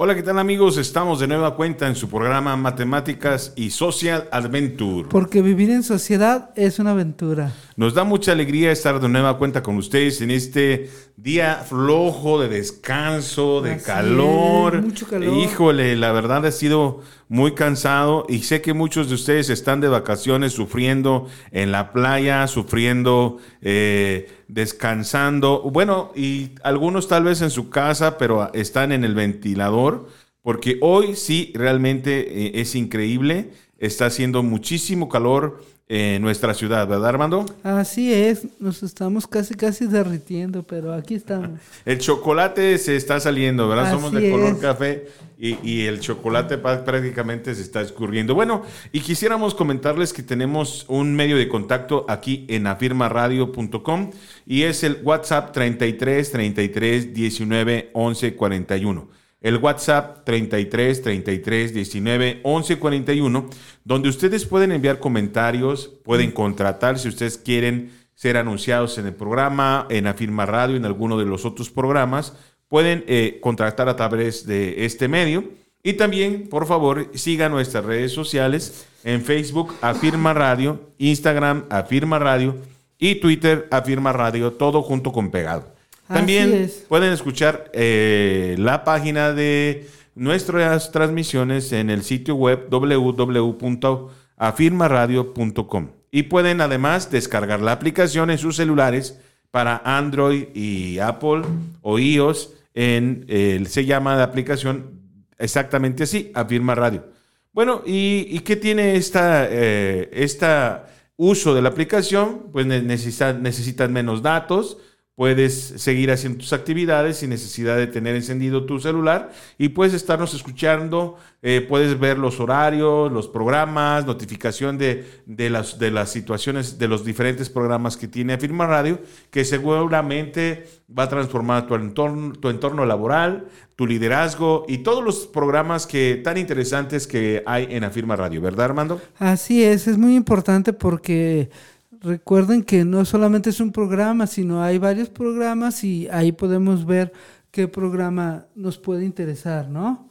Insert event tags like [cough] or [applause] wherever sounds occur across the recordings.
Hola, ¿qué tal amigos? Estamos de nueva cuenta en su programa Matemáticas y Social Adventure. Porque vivir en sociedad es una aventura. Nos da mucha alegría estar de nueva cuenta con ustedes en este día flojo de descanso, de Así calor. es, mucho calor. Híjole, la verdad ha sido muy cansado y sé que muchos de ustedes están de vacaciones sufriendo en la playa, sufriendo, eh, descansando. Bueno, y algunos tal vez en su casa, pero están en el ventilador, porque hoy sí realmente eh, es increíble. Está haciendo muchísimo calor en nuestra ciudad, ¿verdad, Armando? Así es, nos estamos casi casi derritiendo, pero aquí estamos. [laughs] El chocolate se está saliendo, ¿verdad? Somos de color es. café y, y el chocolate prácticamente se está escurriendo. Bueno, y quisiéramos comentarles que tenemos un medio de contacto aquí en afirmaradio.com y es el WhatsApp 33 33 19 11 41. El WhatsApp 33 33 19 11 41, donde ustedes pueden enviar comentarios, pueden contratar si ustedes quieren ser anunciados en el programa, en Afirma Radio, en alguno de los otros programas, pueden eh, contactar a través de este medio. Y también, por favor, sigan nuestras redes sociales en Facebook, Afirma Radio, Instagram, Afirma Radio y Twitter, Afirma Radio, todo junto con pegado. También es. pueden escuchar eh, la página de nuestras transmisiones en el sitio web www.afirmaradio.com y pueden además descargar la aplicación en sus celulares para Android y Apple o iOS. En, eh, se llama la aplicación exactamente así, Afirma Radio. Bueno, ¿y, y qué tiene esta, eh, esta uso de la aplicación? Pues ne- necesita- necesitas menos datos, puedes seguir haciendo tus actividades sin necesidad de tener encendido tu celular y puedes estarnos escuchando, eh, puedes ver los horarios, los programas, notificación de, de, las, de las situaciones, de los diferentes programas que tiene Afirma Radio, que seguramente va a transformar tu entorno, tu entorno laboral, tu liderazgo y todos los programas que, tan interesantes que hay en Afirma Radio, ¿verdad Armando? Así es, es muy importante porque recuerden que no solamente es un programa, sino hay varios programas y ahí podemos ver qué programa nos puede interesar, ¿no?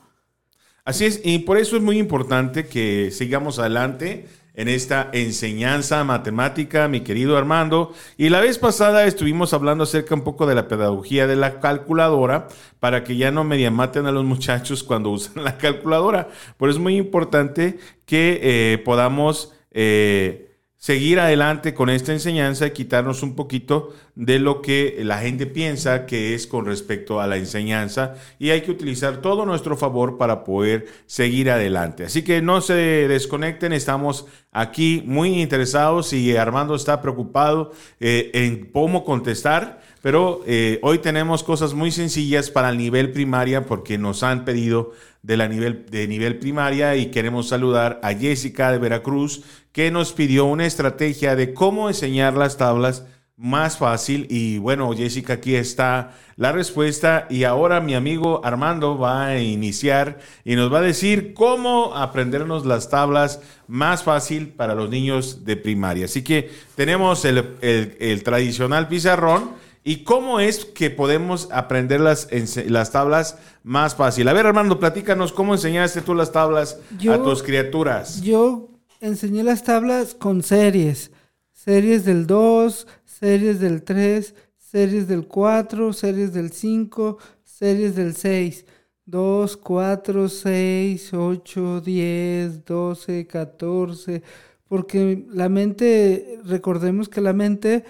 Así es, y por eso es muy importante que sigamos adelante en esta enseñanza matemática, mi querido Armando. Y la vez pasada estuvimos hablando acerca un poco de la pedagogía de la calculadora para que ya no media maten a los muchachos cuando [laughs] usan la calculadora. Por eso es muy importante que eh, podamos eh, seguir adelante con esta enseñanza y quitarnos un poquito de lo que la gente piensa que es con respecto a la enseñanza y hay que utilizar todo nuestro favor para poder seguir adelante. Así que no se desconecten, estamos aquí muy interesados y Armando está preocupado eh, en cómo contestar, pero eh, hoy tenemos cosas muy sencillas para el nivel primaria porque nos han pedido de, la nivel, de nivel primaria y queremos saludar a Jessica de Veracruz que nos pidió una estrategia de cómo enseñar las tablas más fácil. Y bueno Jessica aquí está la respuesta. Y ahora mi amigo Armando va a iniciar y nos va a decir cómo aprendernos las tablas más fácil para los niños de primaria. Así que tenemos el, el- el tradicional pizarrón y cómo es que podemos aprender las, las tablas más fácil a ver Armando platícanos cómo enseñaste tú las tablas a Yo- tus criaturas Yo enseñé las tablas con series. Series del 2, series del 3, series del 4, series del 5, series del 6. 2, 4, 6, 8, 10, 12, 14. Porque la mente, recordemos que la mente,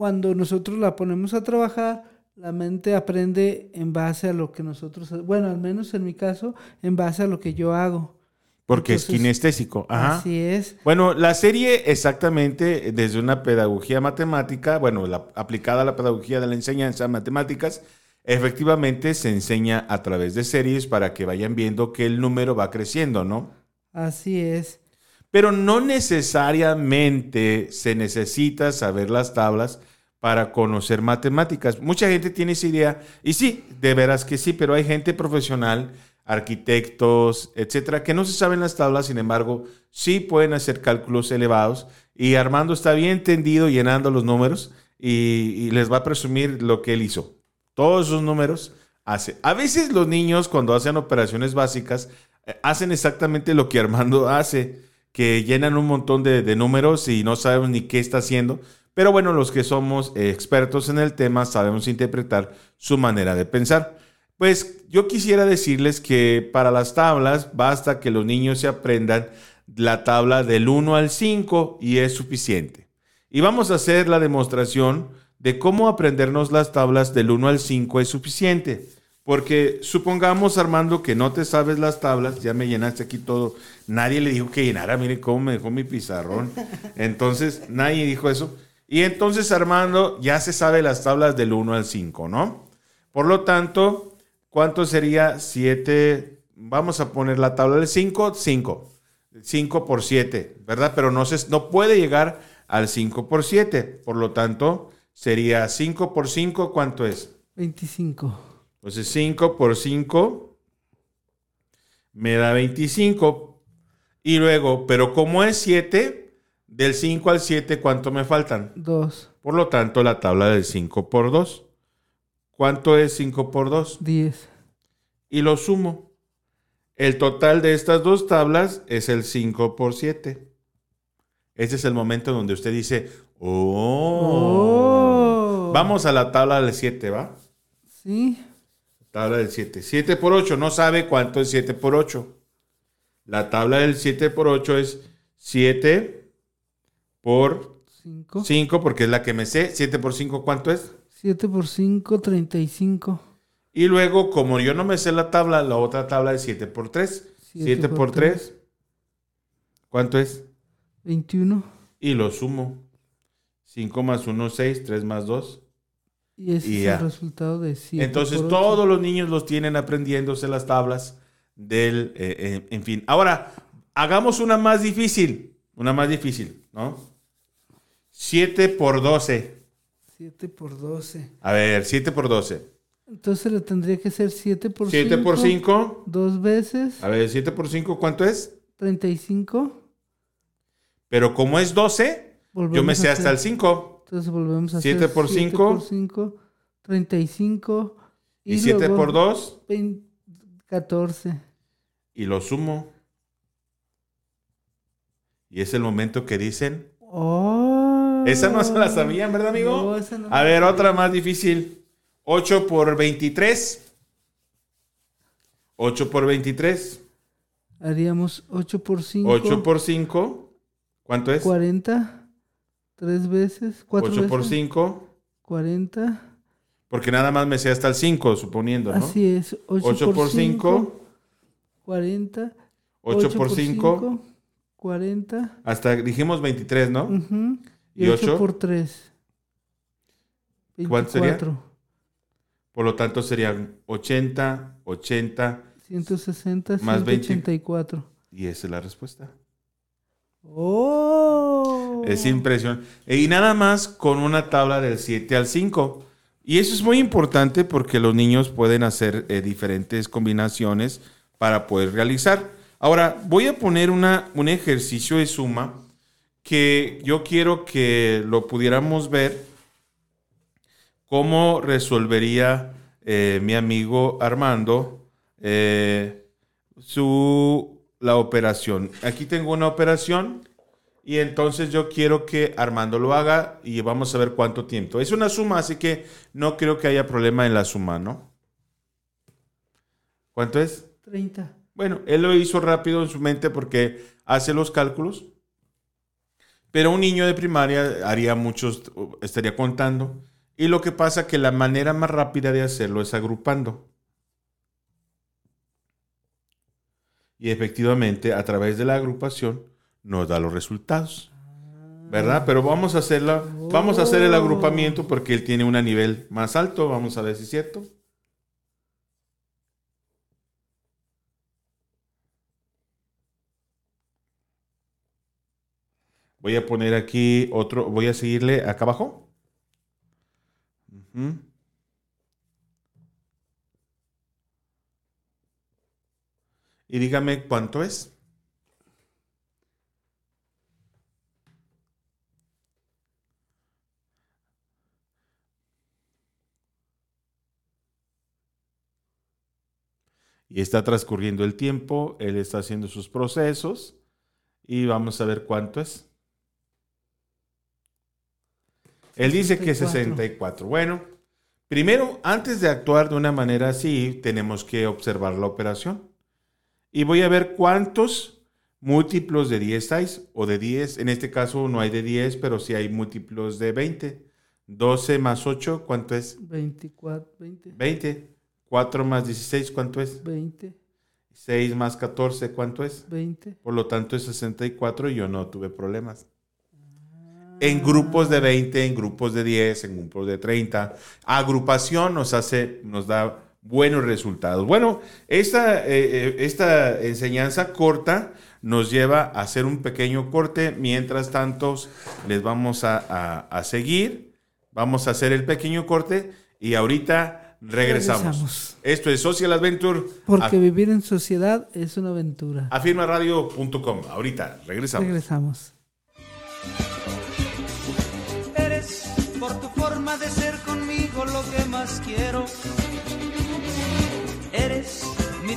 cuando nosotros la ponemos a trabajar, la mente aprende en base a lo que nosotros, bueno, al menos en mi caso, en base a lo que yo hago. porque es kinestésico Ajá. Así es. Bueno, la serie exactamente desde una pedagogía matemática, bueno, la, aplicada a la pedagogía de la enseñanza matemáticas, efectivamente se enseña a través de series para que vayan viendo que el número va creciendo, ¿no? Así es. Pero no necesariamente se necesita saber las tablas para conocer matemáticas. Mucha gente tiene esa idea, y sí, de veras que sí, pero hay gente profesional, arquitectos, etcétera, que no se saben las tablas, sin embargo, sí pueden hacer cálculos elevados. Y Armando está bien tendido llenando los números y, y les va a presumir lo que él hizo. Todos esos números hace. A veces los niños cuando hacen operaciones básicas eh, hacen exactamente lo que Armando hace, que llenan un montón de, números y no saben ni qué está haciendo. Pero bueno, los que somos expertos en el tema sabemos interpretar su manera de pensar. Pues yo quisiera decirles que para las tablas basta que los niños se aprendan la tabla del 1 al 5 y es suficiente. Y vamos a hacer la demostración de cómo aprendernos las tablas del 1 al 5 es suficiente. Porque supongamos, Armando, que no te sabes las tablas, ya me llenaste aquí todo. Nadie le dijo que llenara, mire cómo me dejó mi pizarrón. [laughs] Entonces, nadie dijo eso. Y entonces Armando ya se sabe las tablas del 1 al 5, ¿no? Por lo tanto, ¿cuánto sería 7? Vamos a poner la tabla del 5, 5. 5 por 7, ¿verdad? Pero no, se, no puede llegar al 5 por 7. Por lo tanto, sería 5 por 5, ¿cuánto es? 25. Entonces 5 por 5 me da 25. Y luego, pero como es 7, del 5 al 7, ¿cuánto me faltan? 2. Por lo tanto, la tabla del 5 por 2. ¿Cuánto es 5 por 2? 10. Y lo sumo. El total de estas dos tablas es el 5 por 7. Ese es el momento donde usted dice, oh. Oh. Vamos a la tabla del 7, ¿va? Sí. Tabla del 7. 7 por 8, no sabe cuánto es 7 por 8. La tabla del 7 por 8 es 7 por 5. 5, porque es la que me sé. 7 por 5, ¿cuánto es? 7 por 5, 35. Y luego, como yo no me sé la tabla, la otra tabla es 7 por 3. 7 por 3, ¿cuánto es? 21. Y lo sumo. 5 más 1, 6, 3 más 2. Y ese Y es el resultado de 7. Entonces, todos los niños los tienen aprendiéndose las tablas del, eh, eh, en fin. Ahora, hagamos una más difícil, una más difícil, ¿no? 7 por 12. 7 por 12. A ver, 7 por 12. Entonces le tendría que ser 7 por 5. 7 por 5. Dos veces. A ver, 7 por 5, ¿cuánto es? 35. Pero como es 12, yo Volvemos me sé hasta el 5. Entonces volvemos a Siete hacer por siete cinco. por 5, 35. Y 7 luego por 2. 20 14. Y lo sumo. Y es el momento que dicen. Oh. Esa no se la sabían, ¿verdad, amigo? No, esa no A ver, la otra más difícil. 8 por 23. 8 por 23. Haríamos 8 por 5. 8 por 5. ¿Cuánto es? 40. Tres veces. Cuatro 8 por veces. 5. 40. Porque nada más me sé hasta el 5, suponiendo, ¿no? Así es. 8, 8 por 5. 40. 8 por 5. 40. Hasta dijimos 23, ¿no? ujú, ¿Y Y 8 ocho? por 3. ¿Cuánto sería? 24. Por lo tanto serían 80, 80. 160, Más 20. 184. Y esa es la respuesta. ¡Oh! Es impresionante. Y nada más con una tabla del 7 al 5. Y eso es muy importante porque los niños pueden hacer eh, diferentes combinaciones para poder realizar. Ahora, voy a poner una, un ejercicio de suma que yo quiero que lo pudiéramos ver cómo resolvería eh, mi amigo Armando eh, su, la operación. Aquí tengo una operación y entonces yo quiero que Armando lo haga y vamos a ver cuánto tiempo. Es una suma, así que no creo que haya problema en la suma, ¿no? ¿Cuánto es? 30. Bueno, él lo hizo rápido en su mente porque hace los cálculos. Pero un niño de primaria haría muchos, estaría contando. Y lo que pasa que la manera más rápida de hacerlo es agrupando. Y efectivamente, a través de la agrupación nos da los resultados. ¿Verdad? Pero vamos a hacerla, vamos a hacer el agrupamiento porque él tiene un nivel más alto. Vamos a ver si es cierto. Voy a poner aquí otro, voy a seguirle acá abajo. Y dígame cuánto es. y está transcurriendo el tiempo, él está haciendo sus procesos y vamos a ver cuánto es. Él dice que 64. Bueno, primero, antes de actuar de una manera así, tenemos que observar la operación. Y voy a ver cuántos múltiplos de 10 hay, o de 10, en este caso no hay de 10, pero sí hay múltiplos de 20. 12 más 8, ¿cuánto es? 24, 20. 20. 4 más 16, ¿cuánto es? 20. 6 más 14, ¿cuánto es? 20. Por lo tanto es 64 y yo no tuve problemas. En grupos de 20, en grupos de 10, en grupos de 30. Agrupación nos hace, nos da buenos resultados. Bueno, esta, eh, eh, esta enseñanza corta nos lleva a hacer un pequeño corte. Mientras tanto, les vamos a, a- a seguir. Vamos a hacer el pequeño corte y ahorita regresamos. Regresamos. Esto es Social Adventure. Porque A- vivir en sociedad es una aventura. afirmaradio.com. Ahorita regresamos. Regresamos. Eres por tu forma de ser conmigo lo que más quiero.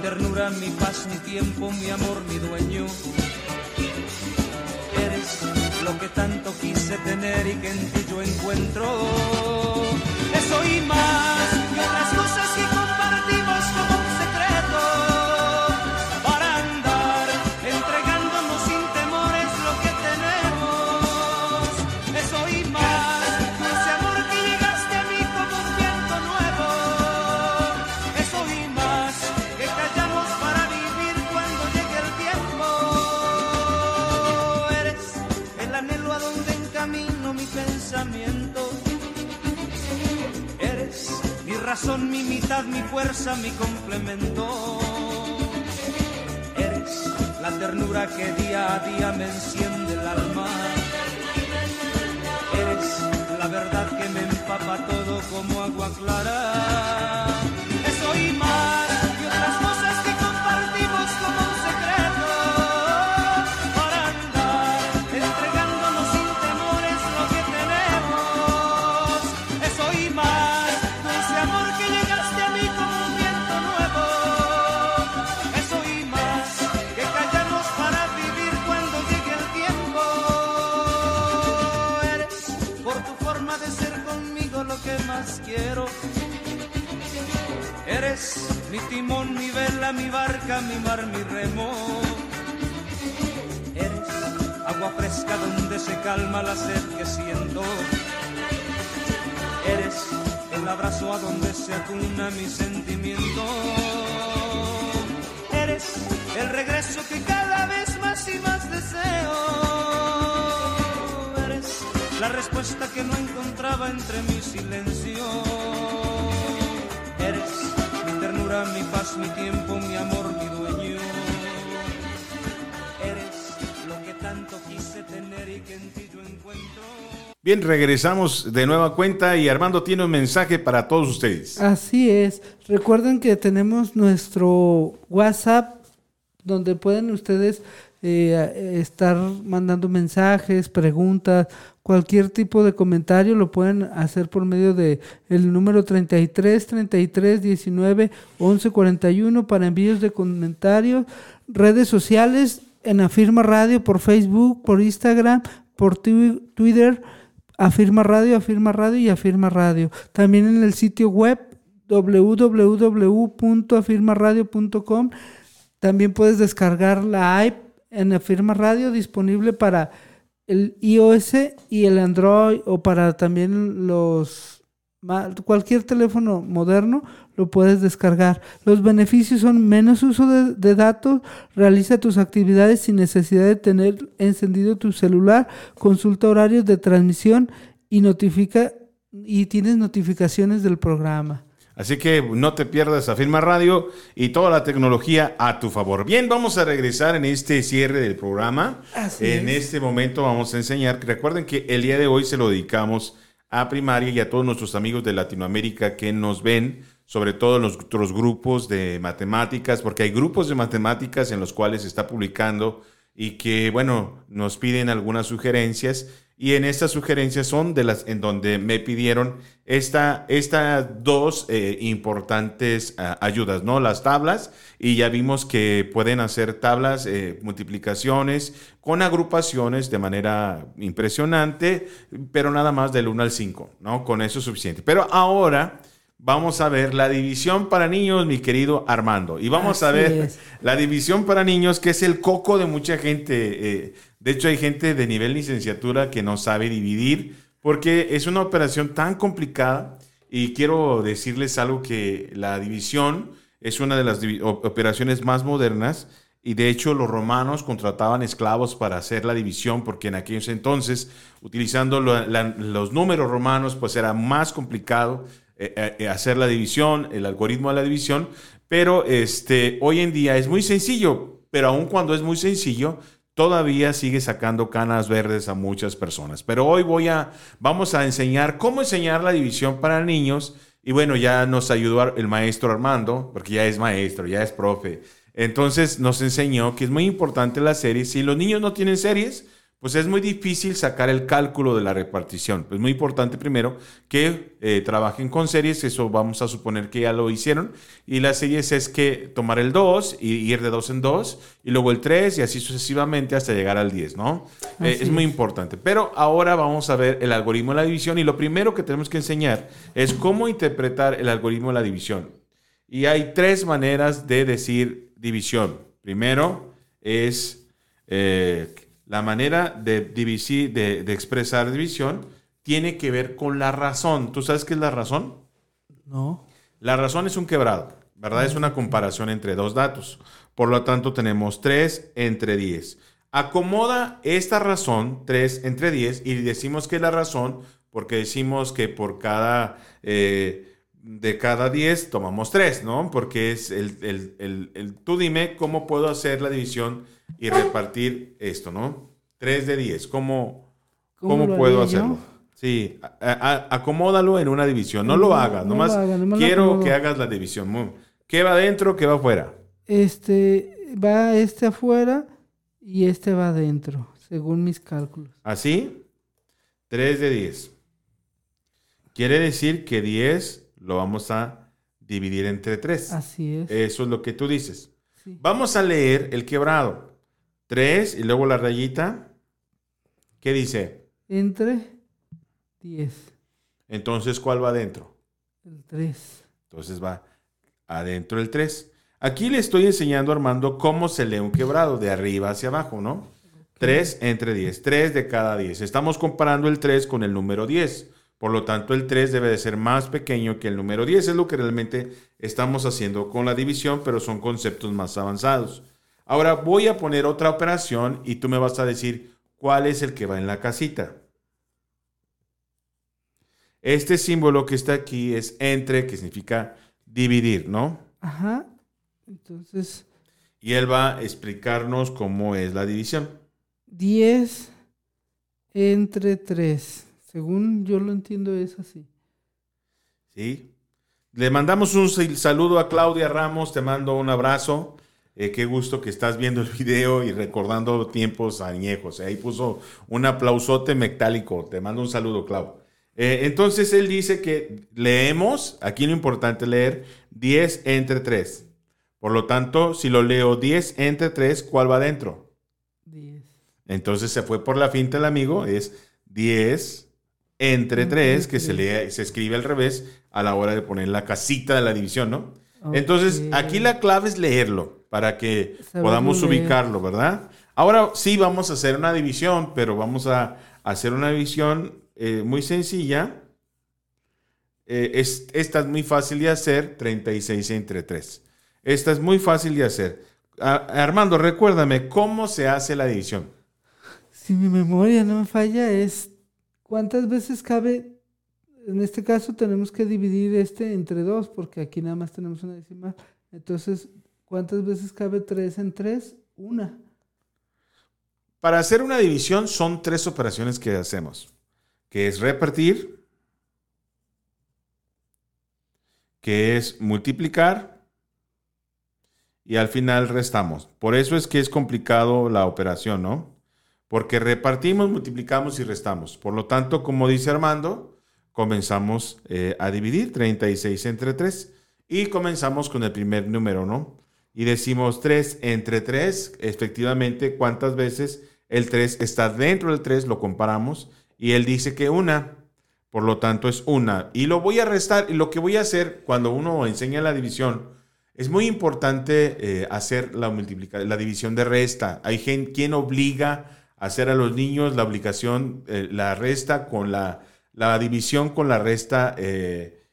ternura, mi paz, mi tiempo, mi amor, mi dueño. Eres lo que tanto quise tener y que en ti yo encuentro. Fuerza, mi complemento. Eres la ternura que día a día me enciende el alma. Eres la verdad que me empapa todo como agua clara. Calma la sed que siento. Eres el abrazo a donde se acuna mi sentimiento. Eres el regreso que cada vez más y más deseo. Eres la respuesta que no encontraba entre mi silencio. Eres mi ternura, mi paz, mi tiempo, Bien, regresamos de nueva cuenta y Armando tiene un mensaje para todos ustedes. Así es. Recuerden que tenemos nuestro WhatsApp donde pueden ustedes eh, estar mandando mensajes, preguntas, cualquier tipo de comentario lo pueden hacer por medio de el número 33 33 19 11 41 para envíos de comentarios, redes sociales en Afirma Radio por Facebook, por Instagram, por twi- Twitter, Afirma Radio, Afirma Radio y Afirma Radio. También en el sitio web www.afirmaradio.com. También puedes descargar la app en Afirma Radio disponible para el iOS y el Android o para también los cualquier teléfono moderno lo puedes descargar. Los beneficios son menos uso de, de datos, realiza tus actividades sin necesidad de tener encendido tu celular, consulta horarios de transmisión y notifica y tienes notificaciones del programa. Así que no te pierdas Afirma Radio y toda la tecnología a tu favor. Bien, vamos a regresar en este cierre del programa. Así en es. este momento vamos a enseñar. Recuerden que el día de hoy se lo dedicamos a primaria y a todos nuestros amigos de Latinoamérica que nos ven, sobre todo en los otros grupos de matemáticas, porque hay grupos de matemáticas en los cuales se está publicando y que, bueno, nos piden algunas sugerencias. Y en estas sugerencias son de las en donde me pidieron esta, estas dos eh, importantes ah, ayudas, ¿no? Las tablas, y ya vimos que pueden hacer tablas, eh, multiplicaciones, con agrupaciones de manera impresionante, pero nada más del 1 al 5, ¿no? Con eso es suficiente. Pero ahora vamos a ver la división para niños, mi querido Armando. Y vamos a ver es. la división para niños, que es el coco de mucha gente. eh, de hecho, hay gente de nivel licenciatura que no sabe dividir porque es una operación tan complicada. Y quiero decirles algo que la división es una de las operaciones más modernas. Y de hecho los romanos contrataban esclavos para hacer la división porque en aquellos entonces, utilizando la- los números romanos, pues era más complicado eh, eh, hacer la división, el algoritmo de la división. Pero este, hoy en día es muy sencillo, pero aun cuando es muy sencillo, todavía sigue sacando canas verdes a muchas personas. Pero hoy voy a, vamos a enseñar cómo enseñar la división para niños. Y bueno, ya nos ayudó el maestro Armando, porque ya es maestro, ya es profe. Entonces nos enseñó que es muy importante la serie. Si los niños no tienen series, pues es muy difícil sacar el cálculo de la repartición. Es muy importante primero que eh, trabajen con series, eso vamos a suponer que ya lo hicieron. Y las series es que tomar el 2 y ir de 2 en 2, y luego el 3 y así sucesivamente hasta llegar al 10, ¿no? Eh, es muy importante. Pero ahora vamos a ver el algoritmo de la división y lo primero que tenemos que enseñar es cómo interpretar el algoritmo de la división. Y hay tres maneras de decir división. Primero es eh, la manera de, divisir, de, de expresar división tiene que ver con la razón. ¿Tú sabes qué es la razón? No. La razón es un quebrado, ¿verdad? Es una comparación entre dos datos. Por lo tanto, tenemos 3 entre 10. Acomoda esta razón, 3 entre 10, y decimos que es la razón porque decimos que por cada, eh, de cada 10 tomamos 3, ¿no? Porque es el, el- el- el- tú dime cómo puedo hacer la división y repartir esto, ¿no? 3 de 10, ¿cómo, ¿Cómo puedo yo? hacerlo? Sí, a- a- acomódalo en una división, no, lo hagas, no nomás lo haga, quiero que hagas la división. ¿Qué va adentro, qué va afuera? Este va este afuera y este va adentro, según mis cálculos. ¿Así? 3 de 10. Quiere decir que 10 lo vamos a dividir entre 3. Así es. Eso es lo que tú dices. Sí. Vamos a leer el quebrado. 3 y luego la rayita. ¿Qué dice? Entre 10, Entonces, ¿cuál va adentro? el 3. Entonces va adentro el 3. Aquí le estoy enseñando Armando cómo se lee un quebrado, de arriba hacia abajo, ¿no? 3 entre 10, 3 de cada 10. Estamos comparando el 3 con el número 10. Por lo tanto, el 3 debe de ser más pequeño que el número 10. Es lo que realmente estamos haciendo con la división, pero son conceptos más avanzados. Ahora voy a poner otra operación y tú me vas a decir cuál es el que va en la casita. Este símbolo que está aquí es entre, que significa dividir, ¿no? Ajá. Entonces, Y él va a explicarnos cómo es la división. 10 entre 3. Según yo lo entiendo es así. ¿Sí? Le mandamos un sal- saludo a Claudia Ramos, te mando un abrazo. Eh, qué gusto que estás viendo el [laughs] video y recordando tiempos añejos. Ahí puso un aplausote metálico. Te mando un saludo, Clau. Eh, entonces él dice que leemos, aquí lo importante es leer 10 entre 3. Por lo tanto, si lo leo 10 entre 3, ¿cuál va adentro? 10. Entonces se fue por la finta el amigo, es 10 entre Entre 3, que se, lee, se escribe al revés a la hora de poner la casita de la división, ¿no? Entonces, aquí la clave es leerlo para que podamos ubicarlo, ¿verdad? Ahora sí vamos a hacer una división, pero vamos a hacer una división eh, muy sencilla. Eh, es- esta es muy fácil de hacer, 36 entre 3. Esta es muy fácil de hacer. A- Armando, recuérdame, ¿cómo se hace la división? Si mi memoria no me falla, es. ¿Cuántas veces cabe en este caso tenemos que dividir este entre dos, porque aquí nada más tenemos una decimal. Entonces, ¿cuántas veces cabe 3 en 3? Una. Para hacer una división son tres operaciones que hacemos, que es repartir, que es multiplicar y al final restamos. Por eso es que es complicado la operación, ¿no? Porque repartimos, multiplicamos y restamos. Por lo tanto, como dice Armando, comenzamos eh, a dividir 36 entre 3 y comenzamos con el primer número, ¿no? Y decimos 3 entre 3, efectivamente, ¿cuántas veces el 3 está dentro del 3? Lo comparamos y él dice que una, por lo tanto es una. Y lo voy a restar y lo que voy a hacer cuando uno enseña la división, es muy importante eh, hacer la, la división de resta. Hay gente quien obliga a hacer a los niños la obligación, eh, la resta con la, la, división con la resta eh,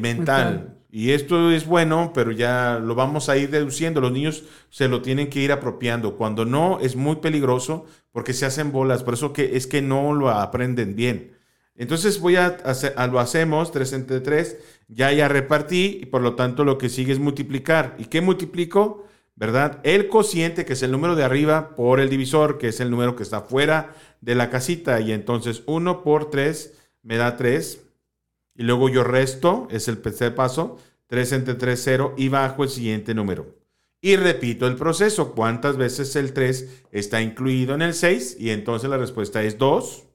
mental. mental. Y esto es bueno, pero ya lo vamos a ir deduciendo. Los niños se lo tienen que ir apropiando. Cuando no, es muy peligroso porque se hacen bolas. Por eso que es que no lo aprenden bien. Entonces voy a hacer, lo hacemos 3 entre 3, ya ya repartí y por lo tanto lo que sigue es multiplicar. ¿Y qué multiplico? ¿Verdad? El cociente, que es el número de arriba, por el divisor, que es el número que está fuera de la casita. Y entonces 1 por 3 me da 3. Y luego yo resto, es el tercer paso, 3 entre 3, 0, y bajo el siguiente número. Y repito el proceso. ¿Cuántas veces el 3 está incluido en el 6? Y entonces la respuesta es 2.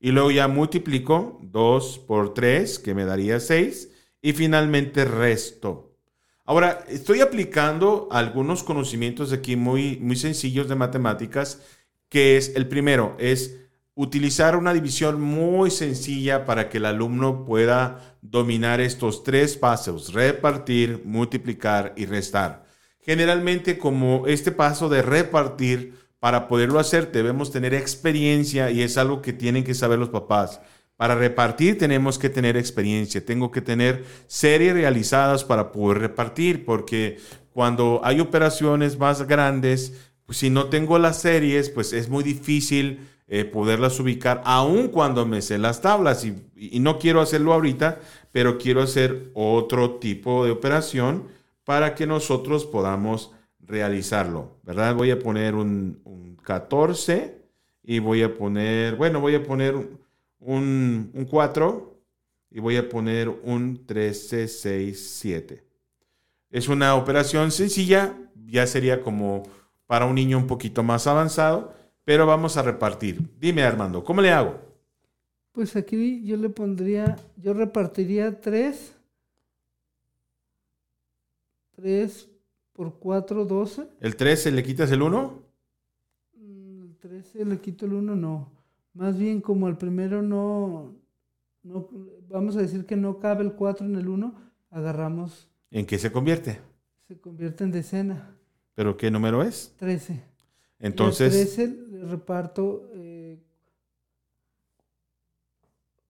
Y luego ya multiplico 2 por 3, que me daría 6. Y finalmente resto. Ahora, estoy aplicando algunos conocimientos aquí muy, muy sencillos de matemáticas, que es el primero, es utilizar una división muy sencilla para que el alumno pueda dominar estos tres pasos, repartir, multiplicar y restar. Generalmente como este paso de repartir para poderlo hacer debemos tener experiencia y es algo que tienen que saber los papás. Para repartir tenemos que tener experiencia, tengo que tener series realizadas para poder repartir, porque cuando hay operaciones más grandes, pues si no tengo las series, pues es muy difícil eh, poderlas ubicar, aun cuando me sé las tablas. Y, y, no quiero hacerlo ahorita, pero quiero hacer otro tipo de operación para que nosotros podamos realizarlo, ¿verdad? Voy a poner un, 14 y voy a poner, bueno, voy a poner un, un 4 y voy a poner un 13, 6, 7. Es una operación sencilla, ya sería como para un niño un poquito más avanzado, pero vamos a repartir. Dime Armando, ¿cómo le hago? Pues aquí yo le pondría, yo repartiría 3, 3 por 4, 12. ¿El 13 le quitas el 1? Mm, el 13 le quito el 1, no. Más bien como el primero no, no, vamos a decir que no cabe el 4 en el 1, agarramos. ¿En qué se convierte? Se convierte en decena. ¿Pero qué número es? 13. Entonces... el 13 le reparto eh,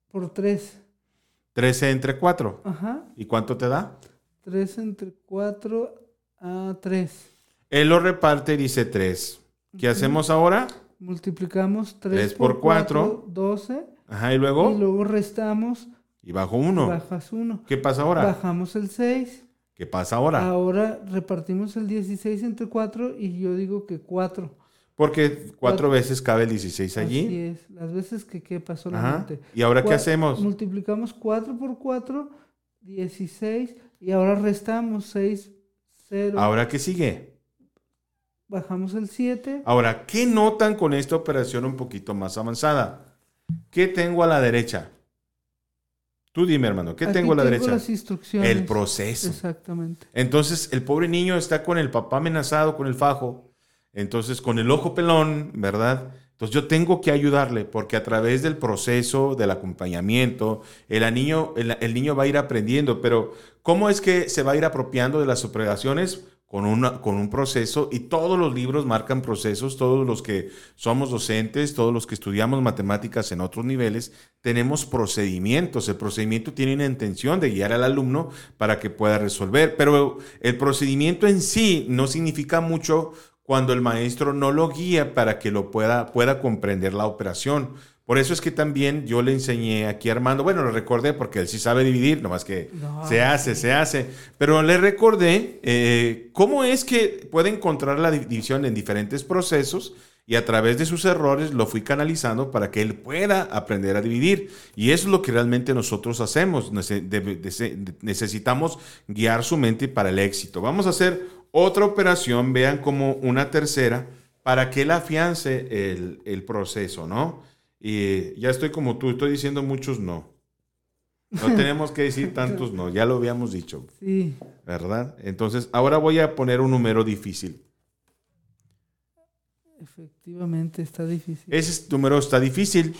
por 3. 13 entre 4. Ajá. ¿Y cuánto te da? 3 entre 4 a 3. Él lo reparte y dice 3. ¿Qué hacemos ahora? Multiplicamos 3, 3 por 4, 12. Ajá, y luego. Y luego restamos. Y bajo 1. Bajas 1. ¿Qué pasa ahora? Bajamos el 6. ¿Qué pasa ahora? Ahora repartimos el 16 entre 4 y yo digo que 4. Porque cuatro veces cabe el 16 allí. Así es, las veces que quepa solamente. Ajá. ¿Y ahora qué hacemos? Multiplicamos 4 por 4, 16, y ahora restamos 6 0. ¿Ahora qué sigue? Bajamos el 7. Ahora, ¿qué notan con esta operación un poquito más avanzada? ¿Qué tengo a la derecha? Tú dime, hermano, ¿qué Aquí tengo a la derecha? Las instrucciones. El proceso. Exactamente. Entonces, el pobre niño está con el papá amenazado con el fajo, entonces con el ojo pelón, ¿verdad? Entonces yo tengo que ayudarle porque a través del proceso, del acompañamiento, el niño, el, el niño va a ir aprendiendo, pero ¿cómo es que se va a ir apropiando de las operaciones? Con, una, con un proceso y todos los libros marcan procesos, todos los que somos docentes, todos los que estudiamos matemáticas en otros niveles, tenemos procedimientos. El procedimiento tiene una intención de guiar al alumno para que pueda resolver, pero el procedimiento en sí no significa mucho cuando el maestro no lo guía para que lo pueda, pueda comprender la operación. Por eso es que también yo le enseñé aquí a Armando, bueno, lo recordé porque él sí sabe dividir, nomás que No, se hace, se hace, pero le recordé eh, cómo es que puede encontrar la división en diferentes procesos y a través de sus errores lo fui canalizando para que él pueda aprender a dividir. Y eso es lo que realmente nosotros hacemos. Necesitamos guiar su mente para el éxito. Vamos a hacer otra operación, vean como una tercera, para que él afiance el, el proceso, ¿no? Y ya estoy como tú, estoy diciendo muchos no. No [laughs] tenemos que decir tantos no, ya lo habíamos dicho, Sí. ¿verdad? Entonces, ahora voy a poner un número difícil. Efectivamente, está difícil. Ese número está difícil.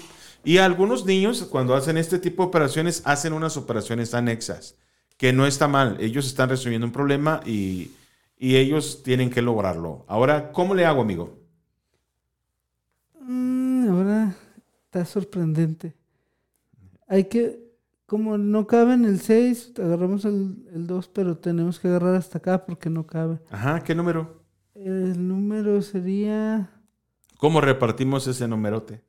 Y algunos niños, cuando hacen este tipo de operaciones, hacen unas operaciones anexas, que no está mal. Ellos están resolviendo un problema y, y ellos tienen que lograrlo. Ahora, ¿cómo le hago, amigo? Mm, ahora está sorprendente. Hay que, como no cabe en el 6, agarramos el, el 2, pero tenemos que agarrar hasta acá porque no cabe. Ajá, ¿qué número? El número sería, ¿Cómo repartimos ese numerote?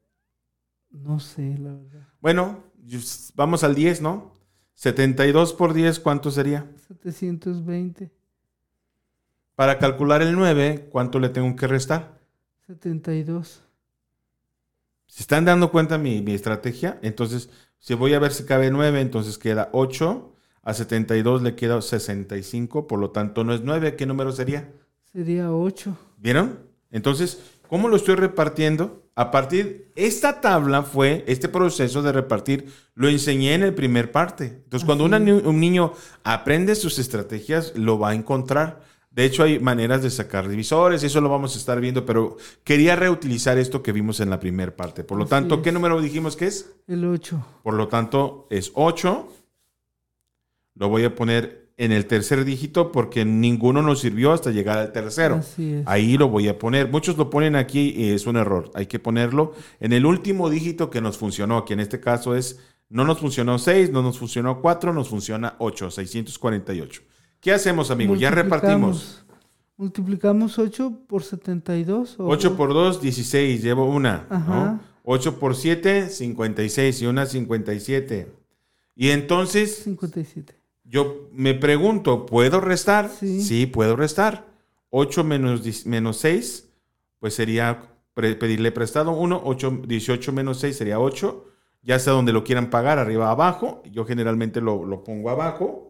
no sé, la verdad. Bueno, vamos al 10, ¿no? 72 por 10, ¿cuánto sería? 720, Para calcular el 9, ¿cuánto le tengo que restar? 72. ¿Se están dando cuenta mi, mi estrategia? Entonces, si voy a ver si cabe 9, entonces queda 8. A 72 le queda 65, por lo tanto no es 9. ¿Qué número sería? Sería 8. ¿Vieron? Entonces, ¿cómo lo estoy repartiendo? A partir, esta tabla fue, este proceso de repartir, lo enseñé en el primer parte. Entonces, cuando una un niño aprende sus estrategias, lo va a encontrar. De hecho, hay maneras de sacar divisores, eso lo vamos a estar viendo, pero quería reutilizar esto que vimos en la primera parte. Por lo Así tanto, ¿qué número dijimos que es? El 8. Por lo tanto, es 8. Lo voy a poner en el tercer dígito porque ninguno nos sirvió hasta llegar al tercero. Ahí lo voy a poner. Muchos lo ponen aquí y es un error. Hay que ponerlo en el último dígito que nos funcionó, que en este caso es, no nos funcionó 6, no nos funcionó 4, nos funciona 8, 648. ¿Qué hacemos, amigo? Ya repartimos. Multiplicamos 8 por 72. o- 8 por 2, 16, llevo una. ¿no? Ajá. 8 por 7, 56 y una 57. Y entonces 57. Yo me pregunto, ¿puedo restar? Sí. puedo restar. 8 menos, menos 6, pues sería pre- pedirle prestado 1. 8, 18 menos 6 sería 8. Ya sea donde lo quieran pagar, arriba abajo. Yo generalmente lo, lo pongo abajo,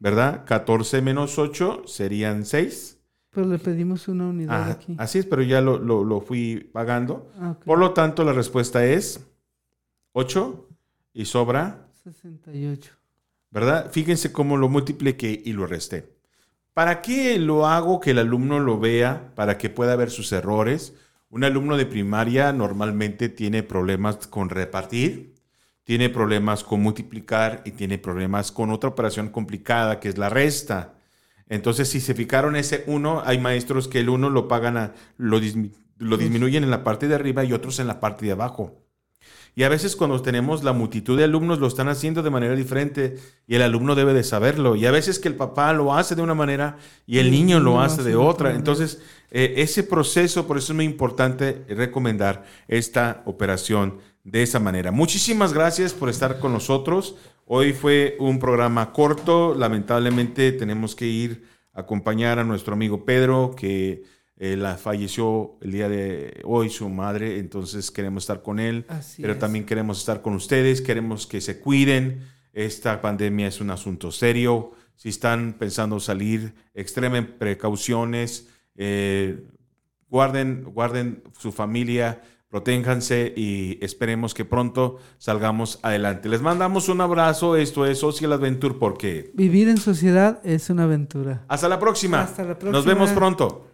¿verdad? 14 menos 8 serían 6. Pero le pedimos una unidad Ah, aquí. así es, pero ya lo, lo- lo fui pagando. Ah. Por lo tanto, la respuesta es 8 y sobra 68. ¿verdad? Fíjense cómo lo multipliqué y lo resté. ¿Para qué lo hago que el alumno lo vea? Para que pueda ver sus errores. Un alumno de primaria normalmente tiene problemas con repartir, tiene problemas con multiplicar y tiene problemas con otra operación complicada que es la resta. Entonces, si se fijaron ese 1, hay maestros que el 1 lo pagan a, lo, dismi- lo disminuyen en la parte de arriba y otros en la parte de abajo. Y a veces cuando tenemos la multitud de alumnos lo están haciendo de manera diferente y el alumno debe de saberlo. Y a veces que el papá lo hace de una manera y el niño lo hace de otra. Entonces, eh, ese proceso, por eso es muy importante recomendar esta operación de esa manera. Muchísimas gracias por estar con nosotros. Hoy fue un programa corto. Lamentablemente tenemos que ir a acompañar a nuestro amigo Pedro, que eh, la falleció el día de hoy su madre, entonces queremos estar con él, Así pero es. también queremos estar con ustedes, queremos que se cuiden. Esta pandemia es un asunto serio. Si están pensando salir, extremen precauciones, eh, guarden, guarden su familia, protéjanse y esperemos que pronto salgamos adelante. Les mandamos un abrazo. Esto es Social Adventure porque Vivir en sociedad es una aventura. hasta la próxima. Hasta la Nos próxima. vemos pronto.